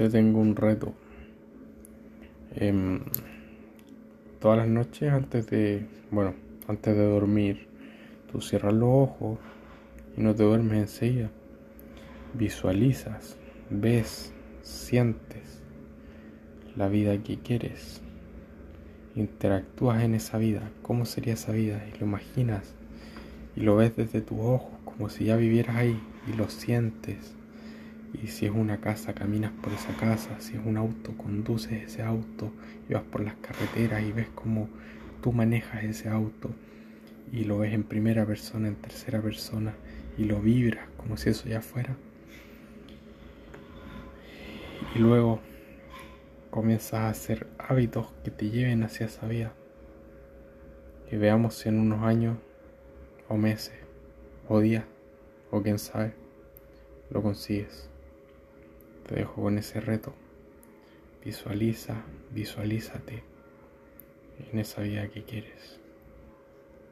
te tengo un reto. Em, todas las noches antes de, bueno, antes de dormir, tú cierras los ojos y no te duermes enseguida. Visualizas, ves, sientes la vida que quieres. Interactúas en esa vida, cómo sería esa vida y lo imaginas y lo ves desde tus ojos como si ya vivieras ahí y lo sientes y si es una casa, caminas por esa casa. Si es un auto, conduces ese auto y vas por las carreteras y ves cómo tú manejas ese auto y lo ves en primera persona, en tercera persona y lo vibras como si eso ya fuera. Y luego comienzas a hacer hábitos que te lleven hacia esa vida. Y veamos si en unos años o meses o días o quién sabe lo consigues. Te dejo con ese reto. Visualiza, visualízate en esa vida que quieres.